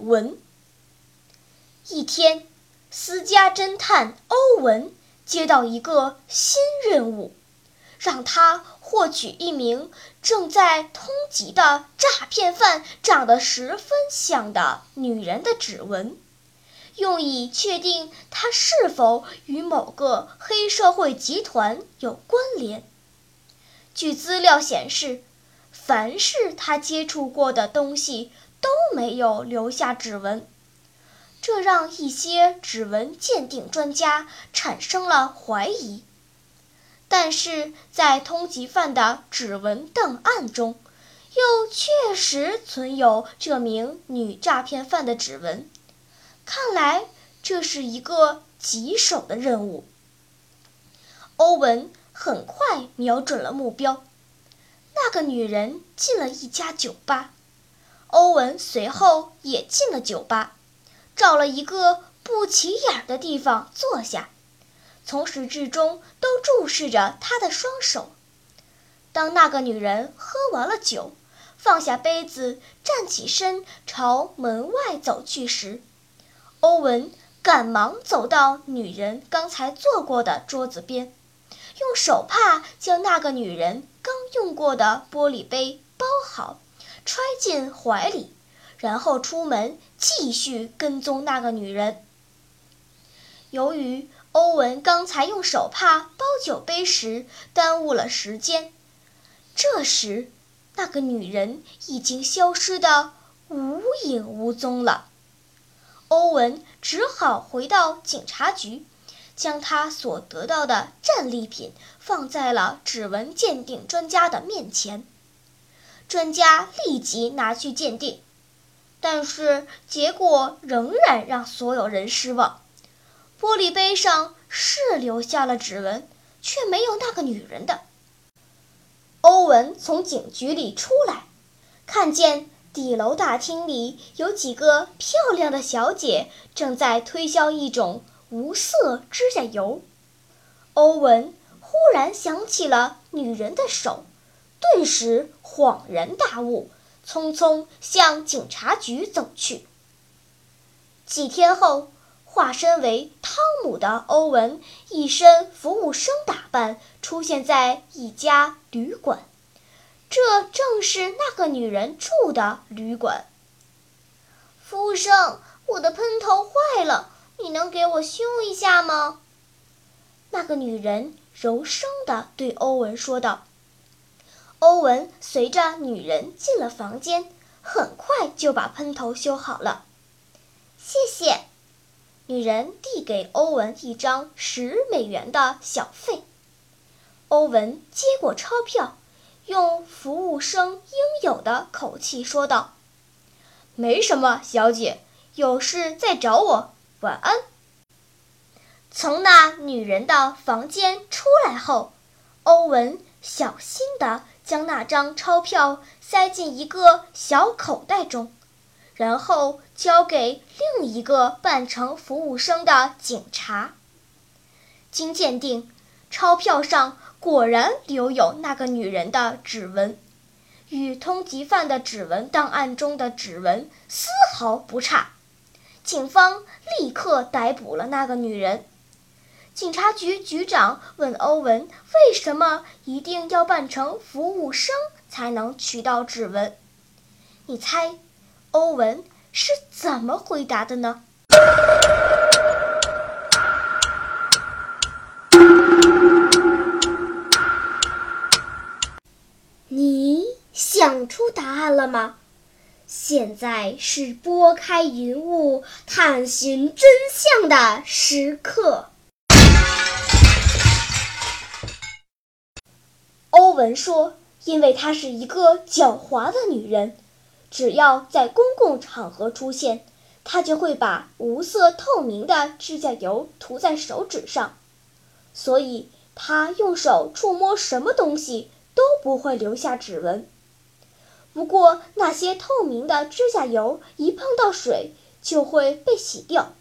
文。一天，私家侦探欧文接到一个新任务。让他获取一名正在通缉的诈骗犯长得十分像的女人的指纹，用以确定她是否与某个黑社会集团有关联。据资料显示，凡是他接触过的东西都没有留下指纹，这让一些指纹鉴定专家产生了怀疑。但是在通缉犯的指纹档案中，又确实存有这名女诈骗犯的指纹。看来这是一个棘手的任务。欧文很快瞄准了目标，那个女人进了一家酒吧，欧文随后也进了酒吧，找了一个不起眼的地方坐下。从始至终都注视着他的双手。当那个女人喝完了酒，放下杯子，站起身朝门外走去时，欧文赶忙走到女人刚才坐过的桌子边，用手帕将那个女人刚用过的玻璃杯包好，揣进怀里，然后出门继续跟踪那个女人。由于欧文刚才用手帕包酒杯时耽误了时间，这时那个女人已经消失的无影无踪了。欧文只好回到警察局，将他所得到的战利品放在了指纹鉴定专家的面前。专家立即拿去鉴定，但是结果仍然让所有人失望。玻璃杯上是留下了指纹，却没有那个女人的。欧文从警局里出来，看见底楼大厅里有几个漂亮的小姐正在推销一种无色指甲油。欧文忽然想起了女人的手，顿时恍然大悟，匆匆向警察局走去。几天后。化身为汤姆的欧文，一身服务生打扮，出现在一家旅馆。这正是那个女人住的旅馆。服务生，我的喷头坏了，你能给我修一下吗？那个女人柔声地对欧文说道。欧文随着女人进了房间，很快就把喷头修好了。谢谢。女人递给欧文一张十美元的小费，欧文接过钞票，用服务生应有的口气说道：“没什么，小姐，有事再找我。晚安。”从那女人的房间出来后，欧文小心地将那张钞票塞进一个小口袋中。然后交给另一个扮成服务生的警察。经鉴定，钞票上果然留有那个女人的指纹，与通缉犯的指纹档案中的指纹丝毫不差。警方立刻逮捕了那个女人。警察局局长问欧文：“为什么一定要扮成服务生才能取到指纹？”你猜？欧文是怎么回答的呢？你想出答案了吗？现在是拨开云雾探寻真相的时刻。文说：“因为她是一个狡猾的女人，只要在公共场合出现，她就会把无色透明的指甲油涂在手指上，所以她用手触摸什么东西都不会留下指纹。不过，那些透明的指甲油一碰到水就会被洗掉，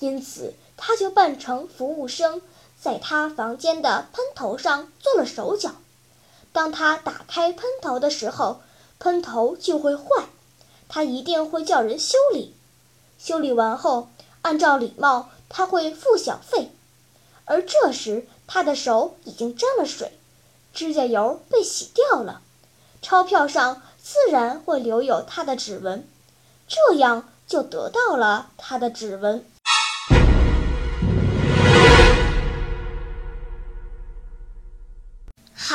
因此她就扮成服务生，在她房间的喷头上做了手脚。当他打开喷头的时候，喷头就会坏，他一定会叫人修理。修理完后，按照礼貌，他会付小费。而这时，他的手已经沾了水，指甲油被洗掉了，钞票上自然会留有他的指纹，这样就得到了他的指纹。